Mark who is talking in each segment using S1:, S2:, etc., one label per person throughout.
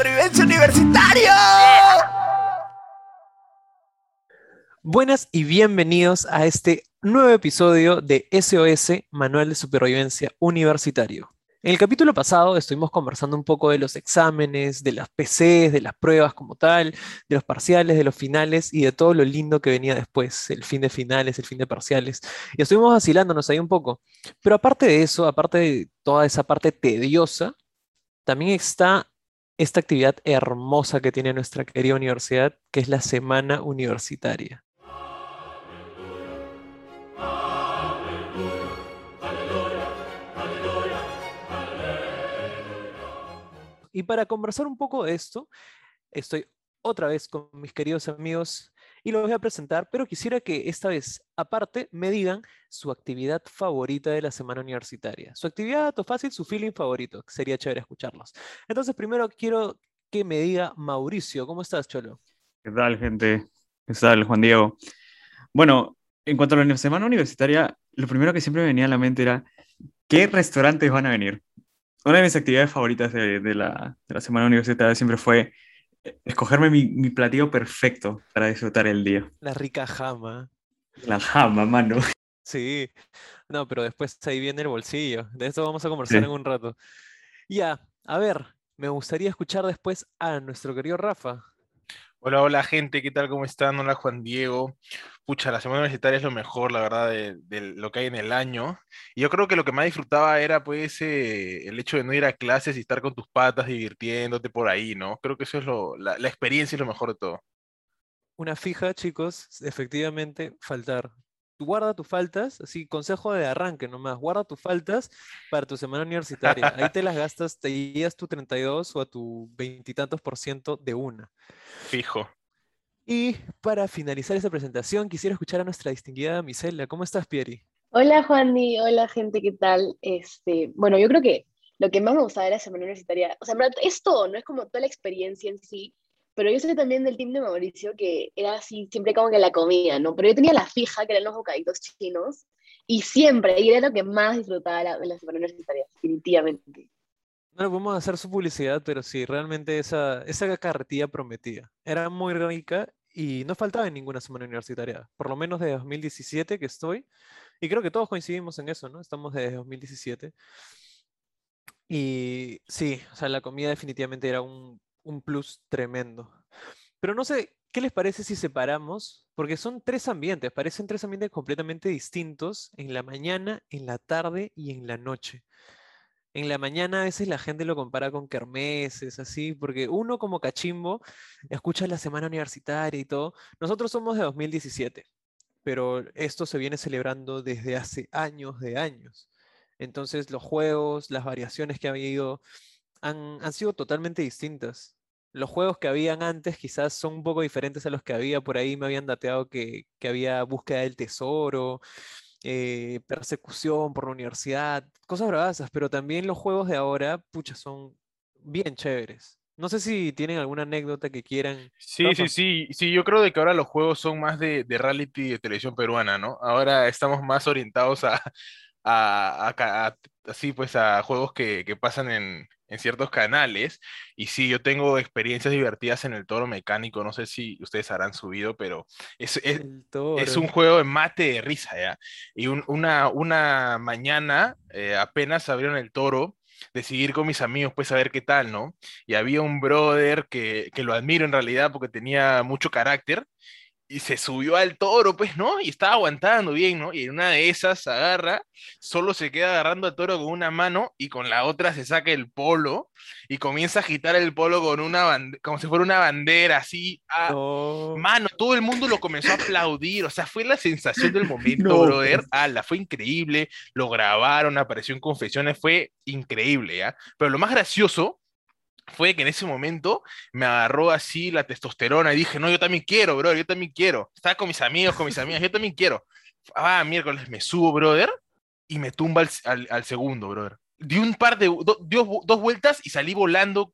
S1: supervivencia universitario. Buenas y bienvenidos a este nuevo episodio de SOS Manual de Supervivencia Universitario. En el capítulo pasado estuvimos conversando un poco de los exámenes, de las PCs, de las pruebas como tal, de los parciales, de los finales y de todo lo lindo que venía después, el fin de finales, el fin de parciales. Y estuvimos vacilándonos ahí un poco. Pero aparte de eso, aparte de toda esa parte tediosa, también está esta actividad hermosa que tiene nuestra querida universidad, que es la semana universitaria. Y para conversar un poco de esto, estoy otra vez con mis queridos amigos y los voy a presentar, pero quisiera que esta vez, aparte, me digan su actividad favorita de la semana universitaria. Su actividad o fácil, su feeling favorito, sería chévere escucharlos. Entonces, primero quiero que me diga Mauricio, ¿cómo estás, Cholo?
S2: ¿Qué tal, gente? ¿Qué tal, Juan Diego? Bueno, en cuanto a la semana universitaria, lo primero que siempre me venía a la mente era, ¿qué restaurantes van a venir? Una de mis actividades favoritas de, la, de la semana universitaria siempre fue escogerme mi, mi, platillo perfecto para disfrutar el día.
S1: La rica jama.
S2: La jama, mano.
S1: Sí, no, pero después ahí viene el bolsillo. De eso vamos a conversar en un rato. Ya, a ver, me gustaría escuchar después a nuestro querido Rafa.
S3: Hola, hola gente, ¿qué tal? ¿Cómo están? Hola Juan Diego. Pucha, la semana universitaria es lo mejor, la verdad, de, lo que hay en el año. Y yo creo que lo que más disfrutaba era pues eh, el hecho de no ir a clases y estar con tus patas divirtiéndote por ahí, ¿no? Creo que eso es lo, la, la experiencia es lo mejor de todo.
S1: Una fija, chicos, efectivamente, faltar guarda tus faltas, así, consejo de arranque nomás, guarda tus faltas para tu semana universitaria. Ahí te las gastas, te guías tu 32 o a tu veintitantos por ciento de una.
S3: Fijo.
S1: Y para finalizar esta presentación, quisiera escuchar a nuestra distinguida Misela. ¿Cómo estás, Pieri?
S4: Hola, Juani. Hola, gente, ¿qué tal? Este, bueno, yo creo que lo que más me gustaba de la semana universitaria, o sea, es todo, no es como toda la experiencia en sí, pero yo soy también del team de Mauricio, que era así, siempre como que la comida, ¿no? Pero yo tenía la fija, que eran los bocaditos chinos, y siempre, y era lo que más disfrutaba la, la semana universitaria, definitivamente.
S1: No lo podemos hacer su publicidad, pero sí, realmente esa, esa carretilla prometía. Era muy rica y no faltaba en ninguna semana universitaria, por lo menos de 2017 que estoy, y creo que todos coincidimos en eso, ¿no? Estamos desde 2017. Y sí, o sea, la comida definitivamente era un un plus tremendo. Pero no sé, ¿qué les parece si separamos? Porque son tres ambientes, parecen tres ambientes completamente distintos en la mañana, en la tarde y en la noche. En la mañana a veces la gente lo compara con kermeses, así, porque uno como cachimbo escucha la semana universitaria y todo. Nosotros somos de 2017, pero esto se viene celebrando desde hace años de años. Entonces los juegos, las variaciones que ha habido han, han sido totalmente distintas los juegos que habían antes quizás son un poco diferentes a los que había por ahí. Me habían dateado que, había búsqueda del tesoro, eh, persecución por la universidad, cosas bravas, pero también los juegos de ahora, pucha, son bien chéveres. No sé si tienen alguna anécdota que quieran.
S3: Sí, sí, sí, sí, yo creo de que ahora los juegos son más de, de reality de televisión peruana, ¿no? Ahora estamos más orientados a, a, así pues a juegos que, que pasan en, en ciertos canales. Y sí, yo tengo experiencias divertidas en el toro mecánico. No sé si ustedes habrán subido, pero es, es, es un juego de mate de risa, ¿ya? Y una, una mañana eh, apenas abrieron el toro de seguir con mis amigos, pues a ver qué tal, ¿no? Y había un brother que, que lo admiro en realidad porque tenía mucho carácter y se subió al toro, pues, ¿no? Y estaba aguantando bien, ¿no? Y en una de esas agarra, solo se queda agarrando al toro con una mano y con la otra se saca el polo y comienza a agitar el polo con una como si fuera una bandera, así. A... Mano, todo el mundo lo comenzó a aplaudir, o sea, fue la sensación del momento, brother. Ala, fue increíble, lo grabaron, apareció en confesiones, fue increíble, ¿ya? Pero lo más gracioso fue que en ese momento me agarró así la testosterona y dije, no, yo también quiero, brother, yo también quiero. Estaba con mis amigos, con mis amigas, yo también quiero. Ah, miércoles me subo, brother, y me tumba al, segundo, brother. Di un par de, dos vueltas y salí volando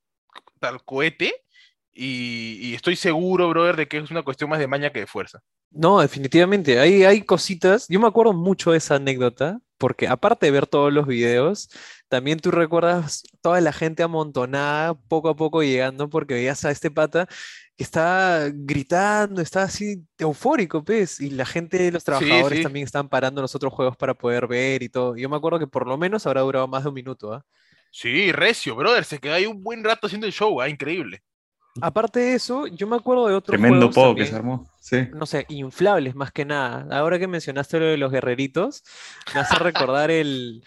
S3: tal cohete y, y, estoy seguro, brother, de que es una cuestión más de maña que de fuerza.
S1: No, definitivamente. Hay, hay cositas. Yo me acuerdo mucho de esa anécdota porque aparte de ver todos los videos, también tú recuerdas toda la gente amontonada, poco a poco llegando, porque veías a este pata que estaba gritando, estaba así eufórico, pues, y la gente, los trabajadores
S3: sí.
S1: también estaban parando los otros juegos para poder ver y todo. Yo me acuerdo que por lo menos habrá durado más de un minuto, ¿ah?
S3: Sí, recio, brother. Se quedó ahí un buen rato haciendo el show, ¿ah? Increíble.
S1: Aparte de eso, yo me acuerdo de otros
S2: Tremendo
S1: juegos
S2: pogo que se armó. Sí.
S1: no sé, inflables más que nada. Ahora que mencionaste lo de los guerreritos, me hace recordar el,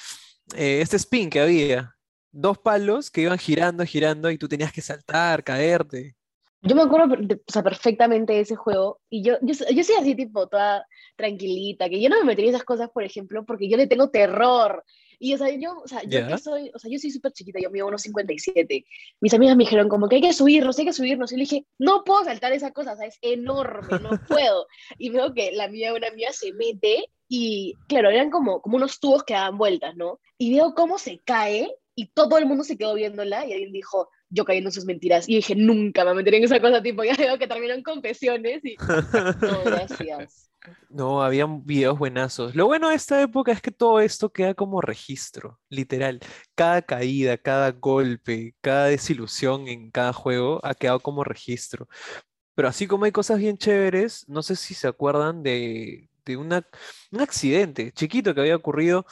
S1: eh, este spin que había. Dos palos que iban girando, girando y tú tenías que saltar, caerte.
S4: Yo me acuerdo per- de- o sea, perfectamente de ese juego y yo, yo, yo soy así tipo toda tranquilita, que yo no me metería en esas cosas, por ejemplo, porque yo le tengo terror. Y o sea, yo, o sea, yo que soy, o sea, yo soy súper chiquita, yo mido 1,57. Mis amigas me dijeron como que hay que subirnos, hay que subirnos. Y le dije, no puedo saltar esa cosa, o sea, es enorme, no puedo. Y veo que la mía, una mía se mete y, claro, eran como, como unos tubos que daban vueltas, ¿no? Y veo cómo se cae y todo el mundo se quedó viéndola y alguien dijo, yo cayendo en sus mentiras. Y dije, nunca me meteré en esa cosa, tipo, ya veo que terminan confesiones y, no, gracias.
S1: No, habían videos buenazos. Lo bueno de esta época es que todo esto queda como registro, literal. Cada caída, cada golpe, cada desilusión en cada juego ha quedado como registro. Pero así como hay cosas bien chéveres, no sé si se acuerdan de, de una, un accidente chiquito que había ocurrido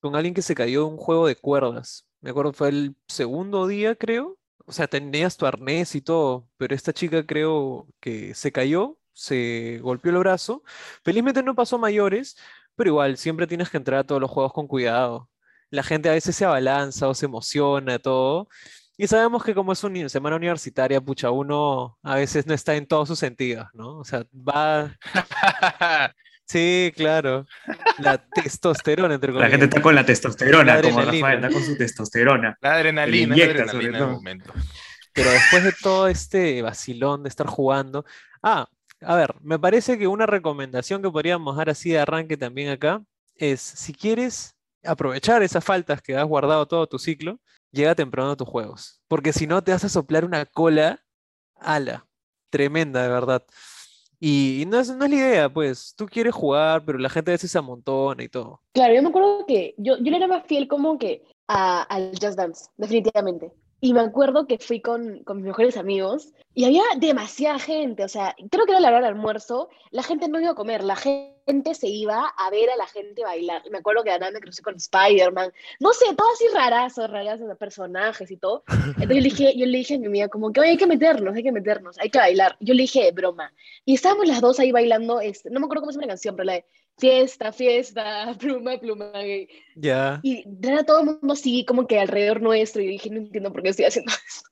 S1: con alguien que se cayó de un juego de cuerdas. Me acuerdo, fue el segundo día, creo. O sea, tenías tu arnés y todo, pero esta chica creo que se cayó, se golpeó el brazo. Felizmente no pasó mayores, pero igual, siempre tienes que entrar a todos los juegos con cuidado. La gente a veces se abalanza o se emociona, todo. Y sabemos que como es una semana universitaria, pucha, uno a veces no está en todos sus sentidos, ¿no? O sea, va... Sí, claro. La testosterona, entre
S2: La gente
S1: comillas.
S2: está con la testosterona,
S1: La
S2: como
S1: adrenalina.
S2: Rafael, está con su testosterona.
S3: la adrenalina, la adrenalina en el
S2: todo.
S3: momento.
S1: Pero después de todo este vacilón de estar jugando. Ah, a ver, me parece que una recomendación que podríamos dar así de arranque también acá es: si quieres aprovechar esas faltas que has guardado todo tu ciclo, llega temprano a tus juegos. Porque si no, te vas a soplar una cola ala. Tremenda, de verdad. Y, no es, no es la idea, pues. Tú quieres jugar, pero la gente a veces se amontona y todo.
S4: Claro, yo me acuerdo que yo, yo era más fiel como que a, al Just Dance, definitivamente. Y me acuerdo que fui con, con mis mejores amigos y había demasiada gente, o sea, creo que era la hora del almuerzo, la gente no iba a comer, la gente se iba a ver a la gente bailar. Me acuerdo que nada me crucé con Spider-Man, no sé, todo así rarazos, rarazos de personajes y todo. Entonces yo le dije, yo le dije a mi amiga como que "Oye, hay que meternos, hay que meternos, hay que bailar. Yo le dije broma. Y estábamos las dos ahí bailando, este, no me acuerdo cómo se llama la canción, pero la de fiesta, fiesta, pluma, pluma. gay".
S1: Ya.
S4: Y era todo el mundo así, como que alrededor nuestro, y dije, no entiendo por qué estoy haciendo esto.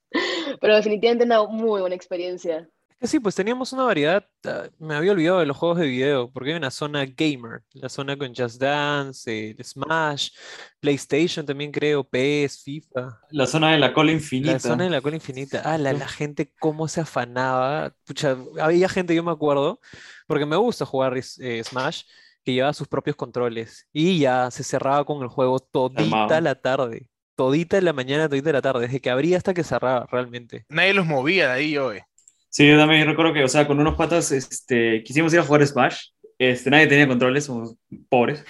S4: Pero definitivamente una muy buena experiencia.
S1: Sí, pues teníamos una variedad, ah, me había olvidado de los juegos de video, porque hay una zona gamer, la zona con Just Dance, el Smash, PlayStation también creo, PS, FIFA,
S2: La zona de la cola
S1: la
S2: infinita.
S1: zona de la cola infinita. Ah, la, la gente cómo se afanaba. Pucha, había gente, yo me acuerdo, porque me gusta jugar eh, Smash, que llevaba sus propios controles y ya se cerraba con el juego todita la tarde, todita la mañana, todita la tarde, desde que abría hasta que cerraba realmente.
S3: Nadie los movía de ahí, oye.
S2: Sí, yo también recuerdo que, o sea, con unos patas, este, quisimos ir a jugar Smash. Este, nadie tenía controles, somos pobres.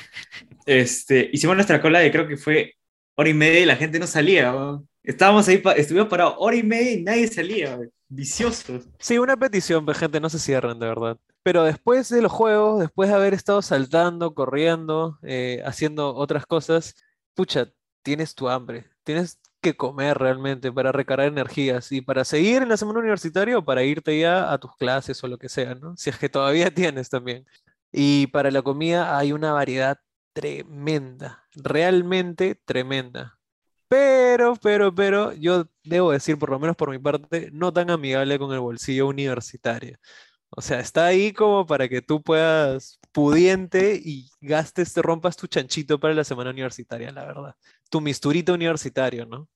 S2: Este, hicimos nuestra cola de creo que fue hora y media y la gente no salía. ¿no? Estábamos ahí, pa- estuvimos parados hora y media y nadie salía. ¿no? Viciosos.
S1: Sí, una petición, gente, no se cierren, de verdad. Pero después de los juegos, después de haber estado saltando, corriendo, eh, haciendo otras cosas, pucha, tienes tu hambre, tienes que comer realmente para recargar energías y para seguir en la semana universitaria o para irte ya a tus clases o lo que sea, ¿no? Si es que todavía tienes también. Y para la comida hay una variedad tremenda, realmente tremenda. Pero, pero, pero, yo debo decir, por lo menos por mi parte, no tan amigable con el bolsillo universitario. O sea, está ahí como para que tú puedas pudiente y gastes, te rompas tu chanchito para la semana universitaria, la verdad. Tu misturito universitario, ¿no?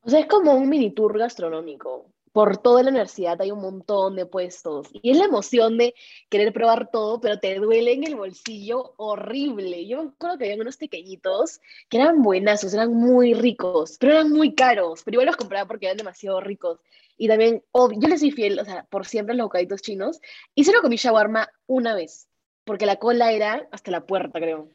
S4: O sea, es como un mini tour gastronómico. Por toda la universidad hay un montón de puestos. Y es la emoción de querer probar todo, pero te duele en el bolsillo horrible. Yo me acuerdo que había unos pequeñitos que eran buenazos, eran muy ricos, pero eran muy caros. Pero igual los compraba porque eran demasiado ricos. Y también, ob- yo les soy fiel, o sea, por siempre a los bocaditos chinos. Y solo comí shawarma una vez, porque la cola era hasta la puerta, creo.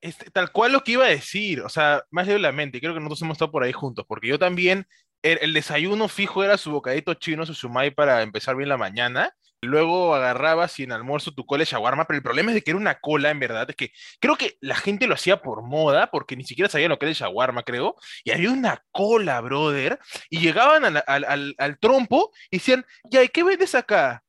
S3: Este, tal cual lo que iba a decir, o sea, más de la mente, creo que nosotros hemos estado por ahí juntos, porque yo también, el, desayuno fijo era su bocadito chino, su sumai para empezar bien la mañana, luego agarrabas en almuerzo tu cola de shawarma, pero el problema es de que era una cola, en verdad, es que creo que la gente lo hacía por moda, porque ni siquiera sabían lo que era el shawarma, creo, y había una cola, brother, y llegaban al, al, al, al trompo y decían, ya, ¿y qué vendes acá?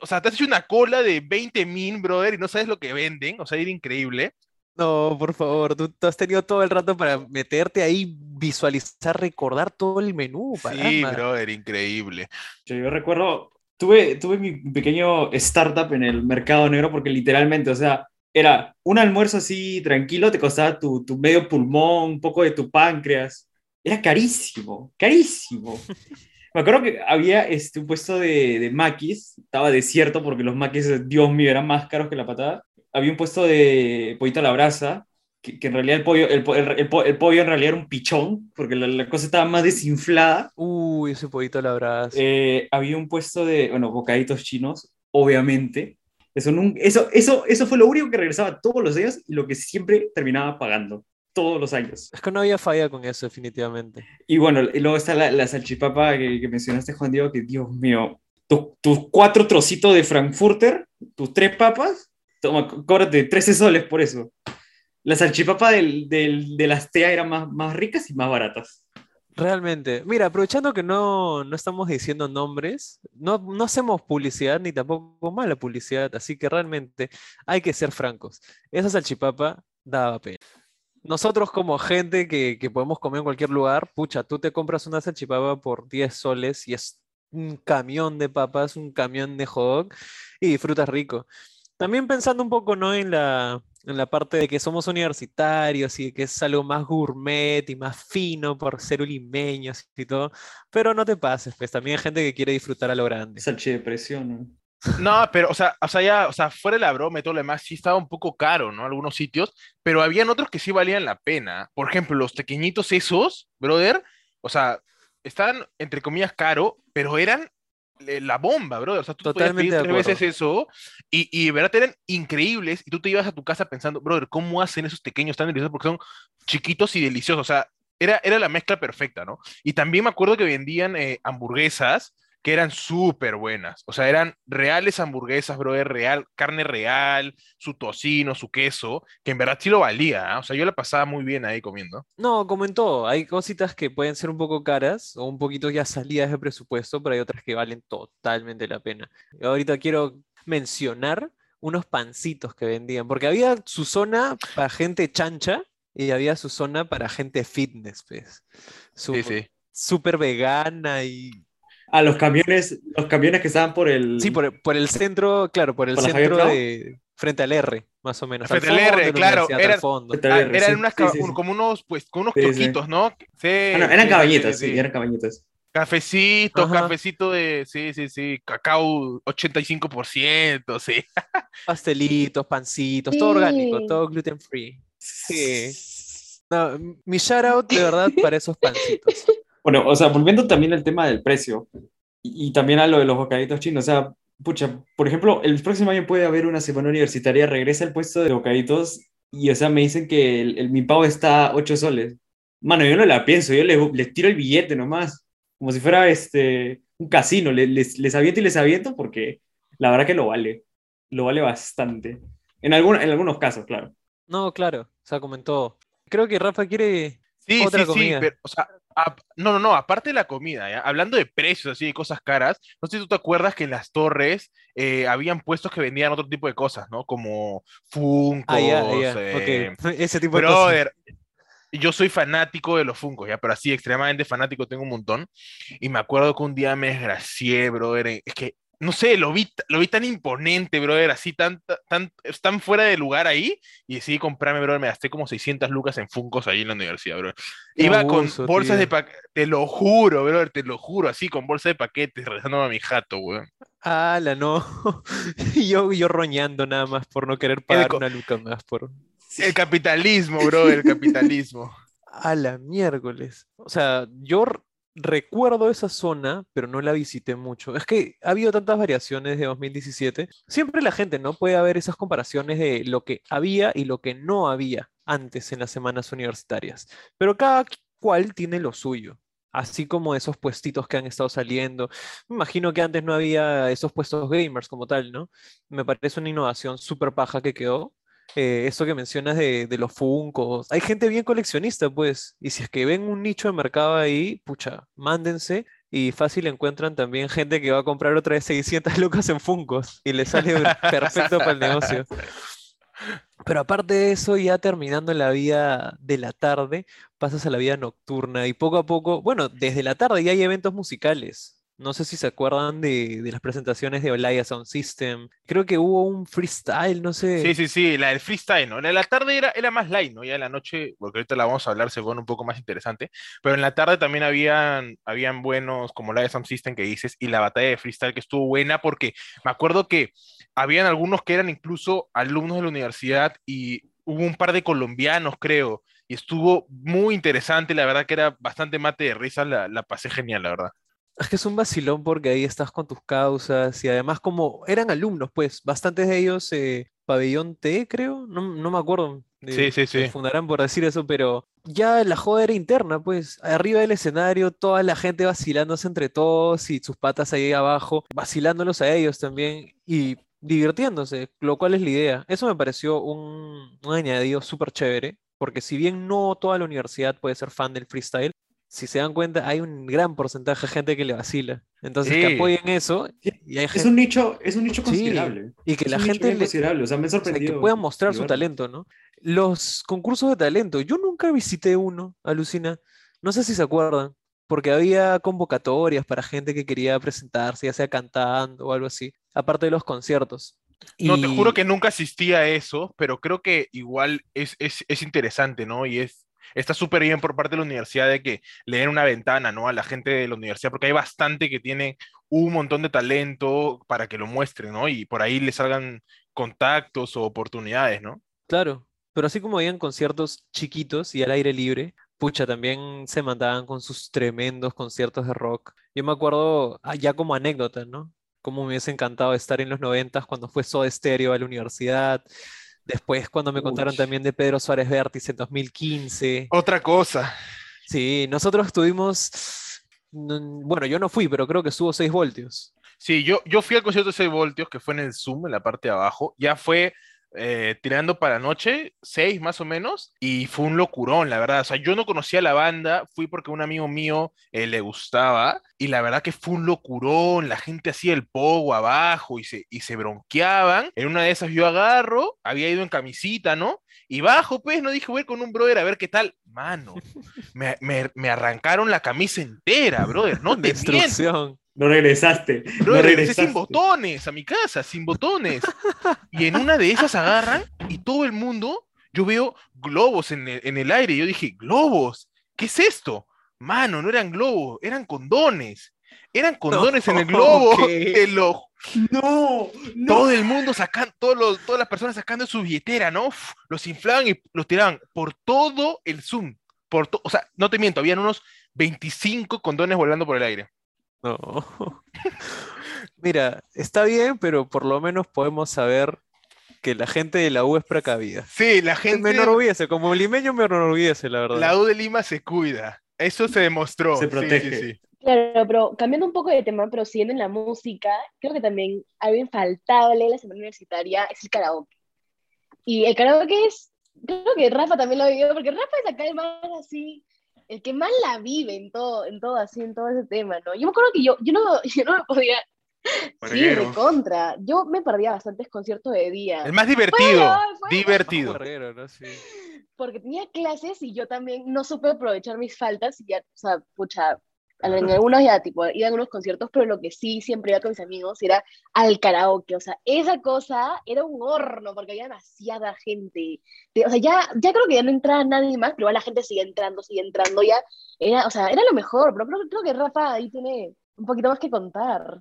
S3: O sea, te has hecho una cola de 20 min, brother, y no sabes lo que venden, o sea, era increíble.
S1: No, por favor, tú, tú has tenido todo el rato para meterte ahí, visualizar, recordar todo el menú,
S3: Sí,
S1: caramba.
S3: brother, increíble.
S2: Yo, yo recuerdo, tuve, tuve mi pequeño startup en el mercado negro porque literalmente, o sea, era un almuerzo así tranquilo, te costaba tu, tu medio pulmón, un poco de tu páncreas. Era carísimo, carísimo. Me acuerdo que había este, un puesto de, de maquis, estaba desierto porque los maquis, Dios mío, eran más caros que la patada. Había un puesto de pollito a la brasa, que, que en realidad el pollo, el, el- el po- el pollo en realidad era un pichón, porque la, la cosa estaba más desinflada.
S1: Uy, ese pollito a la brasa.
S2: Eh, había un puesto de, bueno, bocaditos chinos, obviamente. Eso, nun- eso, eso, eso fue lo único que regresaba todos los días y lo que siempre terminaba pagando, todos los años.
S1: Es que no había falla con eso, definitivamente.
S2: Y bueno, y luego está la, la salchipapa que, que mencionaste, Juan Diego, que Dios mío, tus tus cuatro trocitos de Frankfurter, tus tres papas, toma, cóbrate 13 soles por eso. La salchipapa del, del, de las TEA eran más, más ricas y más baratas.
S1: Realmente. Mira, aprovechando que no, no estamos diciendo nombres, no, no hacemos publicidad ni tampoco mala publicidad, así que realmente hay que ser francos. Esa salchipapa daba pena. Nosotros como gente que, que podemos comer en cualquier lugar, pucha, tú te compras una salchipapa por 10 soles y es un camión de papas, un camión de hot y disfrutas rico. También pensando un poco, ¿no? En la, en la parte de que somos universitarios y que es algo más gourmet y más fino por ser limeños y todo, pero no te pases, pues también hay gente que quiere disfrutar a lo grande.
S2: Salchidepresión, ¿no?
S3: No, pero, o sea, o sea, ya, o sea, fuera de la broma y todo lo demás, sí estaba un poco caro, ¿no? Algunos sitios, pero habían otros que sí valían la pena. Por ejemplo, los pequeñitos esos, brother, o sea, estaban, entre comillas, caro, pero eran la bomba, brother. O sea, tú podías
S1: Totalmente
S3: pedir
S1: de
S3: tres veces eso y, y de verdad eran increíbles y tú te ibas a tu casa pensando, brother, ¿cómo hacen esos pequeños tan deliciosos? Porque son chiquitos y deliciosos, o sea, era, era la mezcla perfecta, ¿no? Y también me acuerdo que vendían eh, hamburguesas que eran súper buenas. O sea, eran reales hamburguesas, brother, real, carne real, su tocino, su queso, que en verdad sí lo valía. ¿ah? O sea, yo la pasaba muy bien ahí comiendo.
S1: No, como en todo, hay cositas que pueden ser un poco caras o un poquito ya salidas de presupuesto, pero hay otras que valen totalmente la pena. Y ahorita quiero mencionar unos pancitos que vendían, porque había su zona para gente chancha y había su zona para gente fitness, pues.
S3: Sí, sí.
S1: Súper vegana y...
S2: A los camiones, los camiones que estaban por el...
S1: Sí, por, por el centro, claro, por el
S2: ¿Por la Javier
S1: centro de... Frente al R, más o menos.
S3: Frente al R, claro, eran- Ah,
S2: R,
S3: eran
S2: sí,
S3: unas
S2: sí,
S3: ca-
S2: sí,
S3: un-
S2: sí.
S3: como unos, pues, con unos
S2: Sí, sí.
S3: kiosquitos, ¿no? Sí,
S2: Ah, no, eran
S3: sí, sí,
S2: eran cabañitas.
S3: Cafecito,
S1: Ajá.
S3: cafecito de, sí, sí, sí, cacao 85%, sí.
S1: Pastelitos, pancitos, todo orgánico, todo gluten free. Sí. No, mi shout out de verdad para esos pancitos.
S2: Bueno, o sea, volviendo también al tema del precio y, y también a lo de los bocaditos chinos, o sea, pucha, por ejemplo, el próximo año puede haber una semana universitaria, regresa el puesto de bocaditos y, o sea, me dicen que el, el mi pavo está a 8 soles. Mano, yo no la pienso, yo les, les tiro el billete nomás, como si fuera este, un casino, le- les, les aviento y les aviento porque la verdad que lo vale, lo vale bastante. En, algún, en algunos casos, claro.
S1: No, claro, o sea, como en todo. Creo que Rafa quiere
S3: Sí,
S1: otra
S3: sí, sí,
S1: comida.
S3: pero, o sea, no, no, no, aparte de la comida, ¿ya? Hablando de precios, así, de cosas caras, no sé si tú te acuerdas que en las torres eh, habían puestos que vendían otro tipo de cosas, ¿no? Como Funkos,
S1: Ah, ya,
S3: eh.
S1: Ese tipo de cosas.
S3: Brother, yo soy fanático de los Funkos, ya, pero así extremadamente fanático tengo un montón. Y me acuerdo que un día me desgracié, brother. Es que, no sé, lo vi, lo vi tan imponente, brother, así tan, tan, tan fuera de lugar ahí. Y decidí comprarme, brother. Me gasté como 600 lucas en Funkos ahí en la universidad, brother. Iba
S1: abuso,
S3: con bolsas de paquetes, te lo juro, brother, te lo juro, así con bolsa de paquetes, regresándome a mi jato, weón.
S1: Ala, no. Y yo, yo roñando nada más por no querer pagar una luca más por.
S3: El capitalismo, brother, el capitalismo.
S1: A la miércoles. O sea, yo recuerdo esa zona, pero no la visité mucho. Es que ha habido tantas variaciones de 2017. Siempre la gente no puede haber esas comparaciones de lo que había y lo que no había antes en las semanas universitarias. Pero cada cual tiene lo suyo. Así como esos puestitos que han estado saliendo. Me imagino que antes no había esos puestos gamers como tal, ¿no? Me parece una innovación súper paja que quedó eh, eso que mencionas de, los Funkos. Hay gente bien coleccionista, pues, y si es que ven un nicho de mercado ahí, pucha, mándense. Y fácil encuentran también gente que va a comprar otra vez 600 lucas en Funkos y le sale perfecto para el negocio. Pero aparte de eso, ya terminando la vida de la tarde, pasas a la vida nocturna y poco a poco, bueno, desde la tarde ya hay eventos musicales. No sé si se acuerdan de, las presentaciones de Olaya Sound System. Creo que hubo un freestyle, no sé.
S3: Sí, sí, sí, la del freestyle, ¿no? En la tarde era, era más light, ¿no? Ya en la noche, porque ahorita la vamos a hablar, se pone un poco más interesante. Pero en la tarde también habían, habían buenos, como la de Sound System que dices, y la batalla de freestyle que estuvo buena, porque me acuerdo que habían algunos que eran incluso alumnos de la universidad y hubo un par de colombianos, creo, y estuvo muy interesante, la verdad que era bastante mate de risa, la, la pasé genial, la verdad.
S1: Es que es un vacilón porque ahí estás con tus causas y además como eran alumnos, pues, bastantes de ellos, eh, Pabellón T, creo, no, no me acuerdo.
S3: sí, sí, sí.
S1: fundarán por decir eso, pero ya la joda era interna, pues, arriba del escenario, toda la gente vacilándose entre todos y sus patas ahí abajo, vacilándolos a ellos también y divirtiéndose, lo cual es la idea. Eso me pareció un, un añadido súper chévere, porque si bien no toda la universidad puede ser fan del freestyle, si se dan cuenta, hay un gran porcentaje de gente que le vacila. Entonces, que apoyen eso.
S2: Y hay es, un nicho, es un nicho considerable.
S1: y que la gente.
S2: Le, considerable. O sea, me sorprendió.
S1: que puedan mostrar su talento, ¿no? Los concursos de talento. Yo nunca visité uno, alucina. No sé si se acuerdan. Porque había convocatorias para gente que quería presentarse, ya sea cantando o algo así. Aparte de los conciertos.
S3: No, te juro que nunca asistí a eso, pero creo que igual es, es, es interesante, ¿no? Y es está súper bien por parte de la universidad de que le den una ventana, ¿no? A la gente de la universidad, porque hay bastante que tiene un montón de talento para que lo muestren, ¿no? Y por ahí le salgan contactos o oportunidades, ¿no?
S1: Claro, pero así como habían conciertos chiquitos y al aire libre, pucha, también se mandaban con sus tremendos conciertos de rock. Yo me acuerdo, ah, ya como anécdota, ¿no? Cómo me hubiese encantado estar en los noventas cuando fue Soda Stereo a la universidad, Después, cuando me contaron también de Pedro Suárez Vértiz en 2015.
S3: Otra cosa.
S1: Sí, nosotros estuvimos. Bueno, yo no fui, pero creo que estuvo 6 voltios.
S3: Sí, yo, yo fui al concierto de 6 voltios, que fue en el Zoom, en la parte de abajo. Ya fue eh, tirando para noche, seis más o menos, y fue un locurón, la verdad. O sea, yo no conocía la banda, fui porque un amigo mío eh, le gustaba, y la verdad que fue un locurón, la gente hacía el pogo abajo y se, y se bronqueaban. En una de esas yo agarro, había ido en camisita, ¿no? Y bajo, pues, no dije, voy con un brother a ver qué tal. Mano, me, me, arrancaron la camisa entera, brother, no te
S2: Destrucción. No regresaste.
S3: no regresé sin botones a mi casa, sin botones. Y en una de esas agarran y todo el mundo, yo veo globos en el, aire. yo dije, globos, ¿qué es esto? Mano, no eran globos, eran condones. Eran condones en el globo.
S2: No,
S3: Todo el mundo sacando, todos todas las personas sacando su billetera, ¿no? los inflaban y los tiraban por todo el Zoom. Por o sea, no te miento, habían unos 25 condones volando por el aire.
S1: No. Mira, está bien, pero por lo menos podemos saber que la gente de la U es precavida.
S3: Sí, la gente.
S1: Me enorgullece, como limeño me enorgullece, la verdad.
S3: La U de Lima se cuida. Eso se demostró.
S2: Se protege.
S4: Claro, pero cambiando un poco de tema, pero siguiendo en la música, creo que también algo infaltable en la semana universitaria es el karaoke. Y el karaoke es, creo que Rafa también lo ha vivido, porque Rafa es acá el más así, el que más la vive en todo, en todo así, en todo ese tema, ¿no? Yo me acuerdo que yo, yo, no, yo no me podía... Sí, de contra. Yo me perdía bastantes conciertos de día.
S3: El más divertido. divertido.
S4: Porque tenía clases y yo también no supe aprovechar mis faltas y ya, o sea, pucha, en algunos ya, tipo, iba a unos conciertos, pero lo que sí siempre iba con mis amigos era al karaoke. O sea, esa cosa era un horno porque había demasiada gente. O sea, ya, ya creo que ya no entraba nadie más, pero la gente sigue entrando, sigue entrando. Ya era, o sea, era lo mejor. Pero creo, creo que Rafa ahí tiene un poquito más que contar.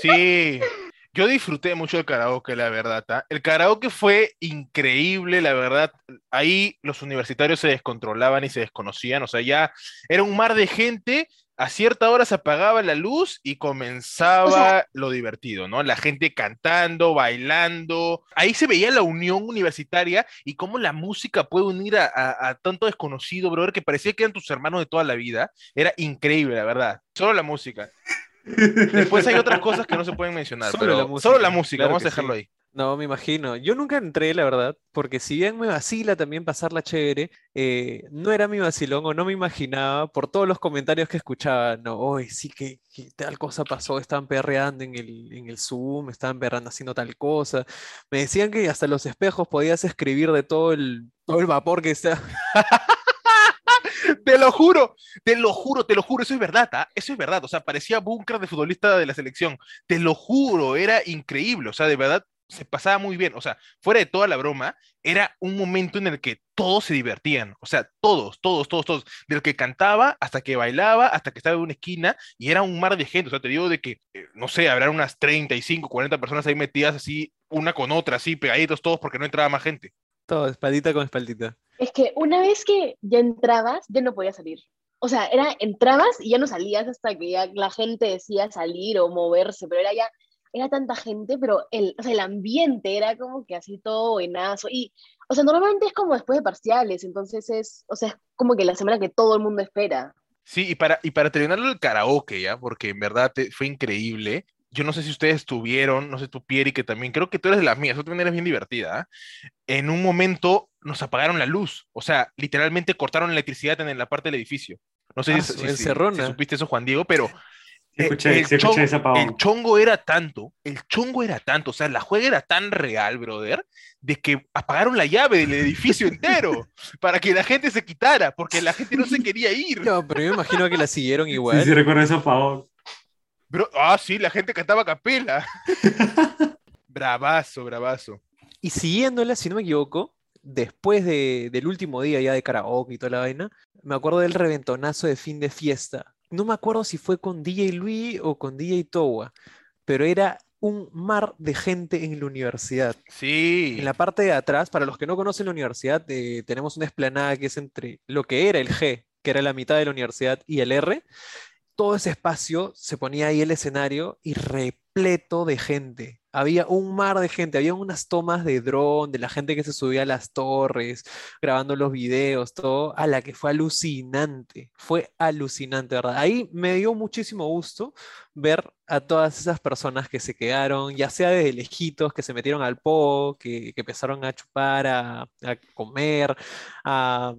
S3: Sí, yo disfruté mucho del karaoke, la verdad. ¿ah? El karaoke fue increíble, la verdad. Ahí los universitarios se descontrolaban y se desconocían. O sea, ya era un mar de gente a cierta hora se apagaba la luz y comenzaba lo divertido, ¿no? La gente cantando, bailando. Ahí se veía la unión universitaria y cómo la música puede unir a, tanto desconocido, brother, que parecía que eran tus hermanos de toda la vida. Era increíble, la verdad. Solo la música. Después hay otras cosas que no se pueden mencionar, solo pero la música, solo la música, vamos a dejarlo ahí.
S1: No, me imagino. Yo nunca entré, la verdad, porque si bien me vacila también pasarla chévere, eh, no era mi vacilón o no me imaginaba por todos los comentarios que escuchaba, no, hoy sí que, tal cosa pasó, estaban perreando en el, en el Zoom, estaban perreando haciendo tal cosa. Me decían que hasta los espejos podías escribir de todo el, todo el vapor que está.
S3: te lo juro, te lo juro, te lo juro, eso es verdad, ¿ah? eso es verdad, o sea, parecía búnker de futbolista de la selección, te lo juro, era increíble, o sea, de verdad, se pasaba muy bien. O sea, fuera de toda la broma, era un momento en el que todos se divertían. O sea, todos, todos, todos, todos. Del que cantaba hasta que bailaba, hasta que estaba en una esquina, y era un mar de gente. O sea, te digo de que, eh, no sé, habrá unas 35, 40 personas ahí metidas así, una con otra, así, pegaditos todos, porque no entraba más gente.
S1: Todo, espaldita con espaldita.
S4: Es que una vez que ya entrabas, ya no podías salir. O sea, era, entrabas y ya no salías hasta que ya la gente decía salir o moverse, pero era ya era tanta gente, pero el, o sea, el ambiente era como que así todo buenazo. Y, o sea, normalmente es como después de parciales, entonces es, o sea, es como que la semana que todo el mundo espera.
S3: Sí, y para, y para terminarlo el karaoke, ¿ya? Porque en verdad fue increíble. Yo no sé si ustedes tuvieron, no sé, tu Pieri, que también, creo que tú eres de las mías, tú también eres bien divertida. ¿ah? En un momento nos apagaron la luz, o sea, literalmente cortaron la electricidad en la parte del edificio. No sé si, ah, si, si, supiste eso, Juan Diego, pero
S2: eh, el,
S3: chongo, era tanto, el chongo era tanto, o sea, la juega era tan real, brother, de que apagaron la llave del edificio entero para que la gente se quitara, porque la gente no se quería ir.
S1: No, pero yo imagino que la siguieron igual.
S2: Sí, sí, recuerdo eso, favor.
S3: ah, sí, la gente cantaba capela. bravazo, bravazo.
S1: Y siguiéndola, si no me equivoco, después del último día ya de karaoke y toda la vaina, me acuerdo del reventonazo de fin de fiesta no me acuerdo si fue con DJ Luis o con DJ Towa, pero era un mar de gente en la universidad.
S3: Sí.
S1: En la parte de atrás, para los que no conocen la universidad, eh, tenemos una esplanada que es entre lo que era el G, que era la mitad de la universidad, y el R. Todo ese espacio se ponía ahí el escenario y repleto de gente había un mar de gente, había unas tomas de dron, de la gente que se subía a las torres, grabando los videos, todo, a la que fue alucinante, fue alucinante, ¿verdad? Ahí me dio muchísimo gusto ver a todas esas personas que se quedaron, ya sea desde lejitos, que se metieron al po, que, que empezaron a chupar, a, a comer, a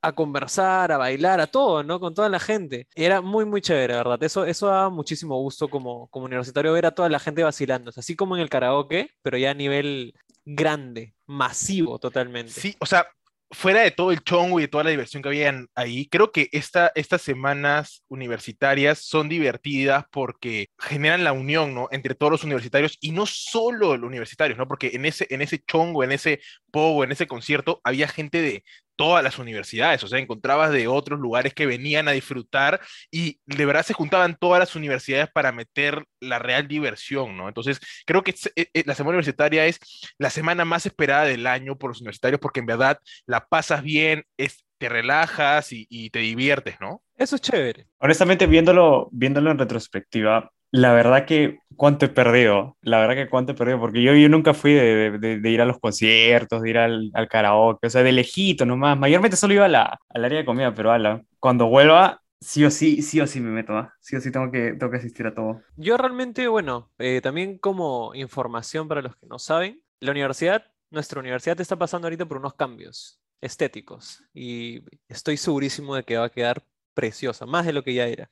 S1: a conversar, a bailar, a todo, ¿no? Con toda la gente. era muy, muy chévere, ¿verdad? Eso, eso da muchísimo gusto como, como universitario ver a toda la gente vacilando, así como en el karaoke, pero ya a nivel grande, masivo totalmente.
S3: Sí, o sea, fuera de todo el chongo y de toda la diversión que había ahí, creo que esta, estas semanas universitarias son divertidas porque generan la unión, ¿no? Entre todos los universitarios y no solo los universitarios, ¿no? Porque en ese, en ese chongo, en ese pogo, en ese concierto, había gente de, todas las universidades, o sea, encontrabas de otros lugares que venían a disfrutar y de verdad se juntaban todas las universidades para meter la real diversión, ¿no? Entonces, creo que eh, eh, la semana universitaria es la semana más esperada del año por los universitarios porque en verdad la pasas bien, es, te relajas y, y te diviertes, ¿no?
S1: Eso es chévere.
S2: Honestamente, viéndolo, viéndolo en retrospectiva, la verdad que cuánto he perdido, la verdad que cuánto he perdido, porque yo, yo nunca fui de, ir a los conciertos, de ir al, karaoke, o sea, de lejito nomás, mayormente solo iba a la, al área de comida, pero ala, cuando vuelva, sí o sí, sí o sí me meto, ¿ah? sí o sí tengo que, tengo que asistir a todo.
S1: Yo realmente, bueno, eh, también como información para los que no saben, la universidad, nuestra universidad está pasando ahorita por unos cambios estéticos y estoy segurísimo de que va a quedar preciosa, más de lo que ya era.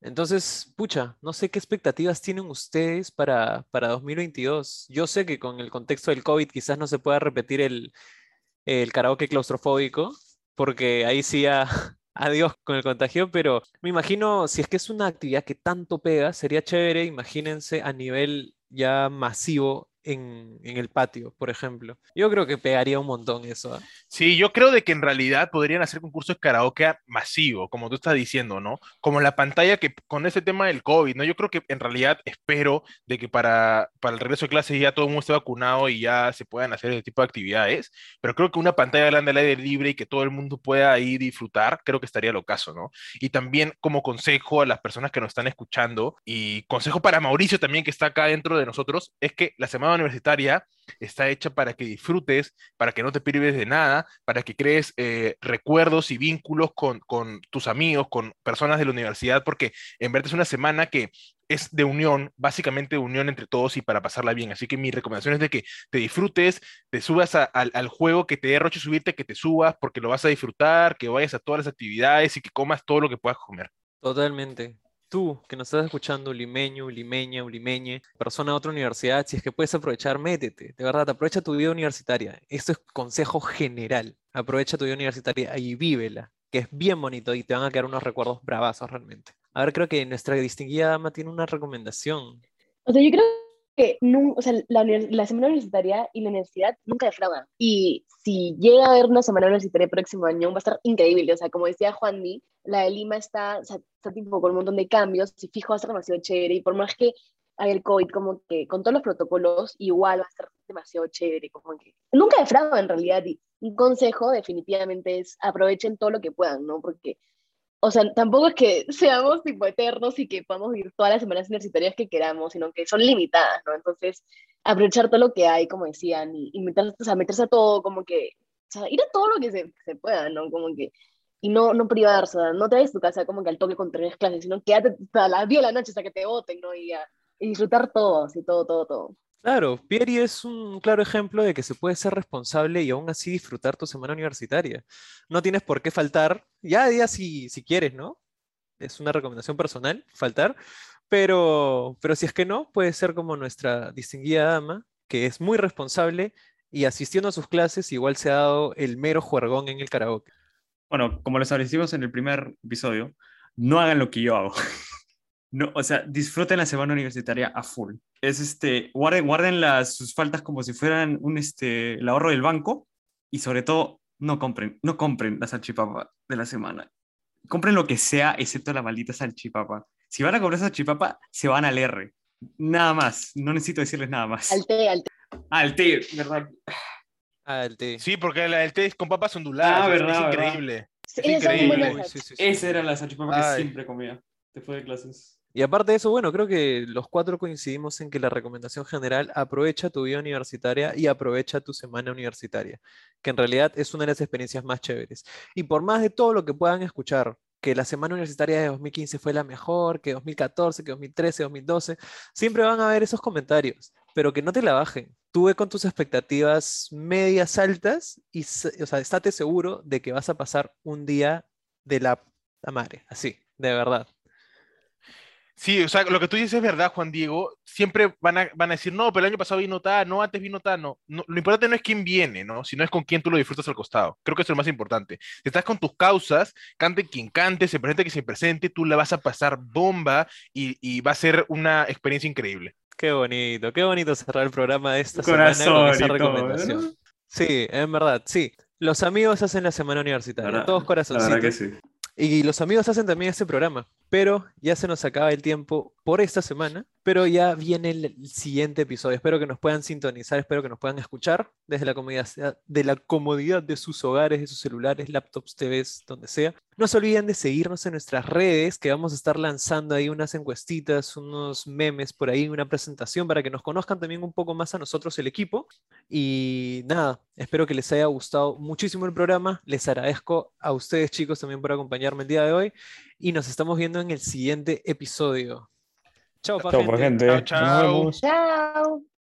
S1: Entonces, pucha, no sé qué expectativas tienen ustedes para, para 2022. Yo sé que con el contexto del COVID quizás no se pueda repetir el, el karaoke claustrofóbico, porque ahí sí a, adiós con el contagio, pero me imagino, si es que es una actividad que tanto pega, sería chévere, imagínense a nivel ya masivo en, en el patio, por ejemplo. Yo creo que pegaría un montón eso. ¿ah?
S3: Sí, yo creo de que en realidad podrían hacer concursos de karaoke masivo, como tú estás diciendo, ¿no? Como la pantalla que con ese tema del COVID, ¿no? Yo creo que en realidad espero de que para, para el regreso de clases ya todo el mundo esté vacunado y ya se puedan hacer ese tipo de actividades, pero creo que una pantalla grande al aire libre y que todo el mundo pueda ir disfrutar, creo que estaría lo caso, ¿no? Y también como consejo a las personas que nos están escuchando y consejo para Mauricio también que está acá dentro de nosotros, es que la semana universitaria está hecha para que disfrutes, para que no te prives de nada, para que crees eh, recuerdos y vínculos con, tus amigos, con personas de la universidad, porque en verdad es una semana que es de unión, básicamente de unión entre todos y para pasarla bien. Así que mi recomendación es de que te disfrutes, te subas al juego, que te dé roche subirte, que te subas porque lo vas a disfrutar, que vayas a todas las actividades y que comas todo lo que puedas comer.
S1: Totalmente tú que nos estás escuchando, limeño, limeña, limeñe, persona de otra universidad, si es que puedes aprovechar, métete, de verdad, aprovecha tu vida universitaria. Esto es consejo general. Aprovecha tu vida universitaria y vívela, que es bien bonito y te van a quedar unos recuerdos bravazos realmente. A ver, creo que nuestra distinguida dama tiene una recomendación.
S4: O sea, yo creo que o sea, la, la, semana universitaria y la universidad nunca defraudan. Y si llega a haber una semana universitaria el próximo año, va a estar increíble. O sea, como decía Juan Di, la de Lima está, o sea, está tipo con un montón de cambios. Y fijo, va a ser demasiado chévere. Y por más que haya el COVID, como que con todos los protocolos, igual va a estar demasiado chévere. Como que nunca defrauda en realidad. Y un consejo definitivamente es aprovechen todo lo que puedan, ¿no? Porque o sea, tampoco es que seamos tipo eternos y que podamos vivir todas las semanas universitarias que queramos, sino que son limitadas, ¿no? Entonces, aprovechar todo lo que hay, como decían, y, meterse, o sea, meterse a todo, como que, o sea, ir a todo lo que se, se pueda, ¿no? Como que, y no, no privarse, no te tu casa como que al toque con tres clases, sino quédate a las 10 de la noche hasta que te voten, ¿no? Y, y disfrutar todo, así, todo, todo, todo.
S1: Claro, Pieri es un claro ejemplo de que se puede ser responsable y aún así disfrutar tu semana universitaria. No tienes por qué faltar, ya día si, si quieres, ¿no? Es una recomendación personal, faltar, pero, pero si es que no, puede ser como nuestra distinguida dama, que es muy responsable y asistiendo a sus clases igual se ha dado el mero juergón en el karaoke.
S2: Bueno, como les establecimos en el primer episodio, no hagan lo que yo hago. No, o sea, disfruten la semana universitaria a full. Es este, guarden, guarden las, sus faltas como si fueran un, este, el ahorro del banco y sobre todo no compren, no compren la salchipapa de la semana. Compren lo que sea excepto la maldita salchipapa. Si van a comprar salchipapa, se van al R. Nada más, no necesito decirles nada más.
S4: Al té, al té.
S2: Al té, ¿verdad?
S1: al té.
S3: Sí, porque el, té es con papas onduladas.
S2: Ah, verdad,
S3: es increíble.
S4: Sí,
S3: Es increíble.
S1: Sí, sí, sí.
S2: Esa era la salchipapa que
S3: Ay.
S2: siempre comía después de clases.
S1: Y aparte de eso, bueno, creo que los cuatro coincidimos en que la recomendación general, aprovecha tu vida universitaria y aprovecha tu semana universitaria, que en realidad es una de las experiencias más chéveres. Y por más de todo lo que puedan escuchar, que la semana universitaria de 2015 fue la mejor, que 2014, que 2013, 2012, siempre van a haber esos comentarios, pero que no te la bajen. Tú ve con tus expectativas medias altas y, o sea, estate seguro de que vas a pasar un día de la madre, así, de verdad.
S3: Sí, o sea, lo que tú dices es verdad, Juan Diego. Siempre van a, van a decir, no, pero el año pasado vino tal, no, antes vino tal, no. No, Lo importante no es quién viene, ¿no? Sino es con quién tú lo disfrutas al costado. Creo que eso es lo más importante. Si estás con tus causas, cante quien cante, se presente quien se presente, tú la vas a pasar bomba y, y va a ser una experiencia increíble.
S1: Qué bonito, qué bonito cerrar el programa de esta
S2: Corazón
S1: semana con esa
S2: todo,
S1: recomendación. Sí, en verdad, sí. Los amigos hacen la semana universitaria,
S2: La verdad-
S1: todos
S2: La
S1: corazoncitos.
S2: verdad que sí.
S1: Y los amigos hacen también este programa, pero ya se nos acaba el tiempo por esta semana, pero ya viene el siguiente episodio. Espero que nos puedan sintonizar, espero que nos puedan escuchar desde la comodidad de, sus hogares, de sus celulares, laptops, TVs, donde sea. No se olviden de seguirnos en nuestras redes, que vamos a estar lanzando ahí unas encuestitas, unos memes por ahí, una presentación para que nos conozcan también un poco más a nosotros el equipo. Y nada, espero que les haya gustado muchísimo el programa. Les agradezco a ustedes chicos también por acompañarme el día de hoy y nos estamos viendo en el siguiente episodio. Chao, pa,
S2: Chao, pues,
S1: gente.
S2: gente.
S3: Chao,
S2: Nos
S3: chao.
S2: vemos.
S4: Chao.